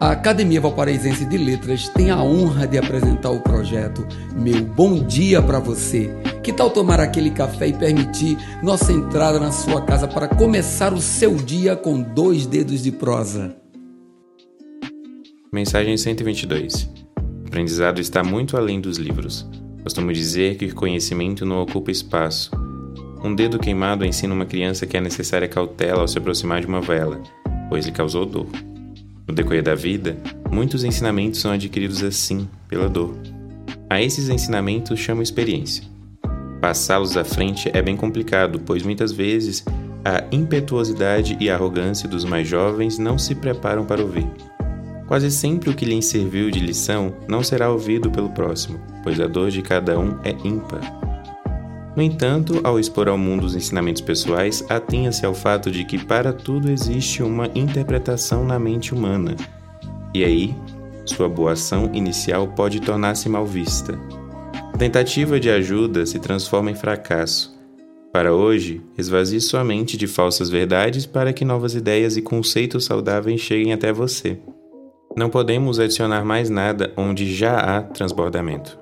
A Academia Valparaísense de Letras tem a honra de apresentar o projeto Meu Bom Dia para Você. Que tal tomar aquele café e permitir nossa entrada na sua casa para começar o seu dia com dois dedos de prosa? Mensagem 122. O aprendizado está muito além dos livros. Costumo dizer que o conhecimento não ocupa espaço. Um dedo queimado ensina uma criança que é necessária cautela ao se aproximar de uma vela, pois lhe causou dor. No decorrer da vida, muitos ensinamentos são adquiridos assim, pela dor. A esses ensinamentos chamo experiência. Passá-los à frente é bem complicado, pois muitas vezes a impetuosidade e a arrogância dos mais jovens não se preparam para ouvir. Quase sempre o que lhes serviu de lição não será ouvido pelo próximo, pois a dor de cada um é ímpar. No entanto, ao expor ao mundo os ensinamentos pessoais, atenha-se ao fato de que para tudo existe uma interpretação na mente humana, e aí sua boa ação inicial pode tornar-se mal vista. A tentativa de ajuda se transforma em fracasso. Para hoje, esvazie sua mente de falsas verdades para que novas ideias e conceitos saudáveis cheguem até você. Não podemos adicionar mais nada onde já há transbordamento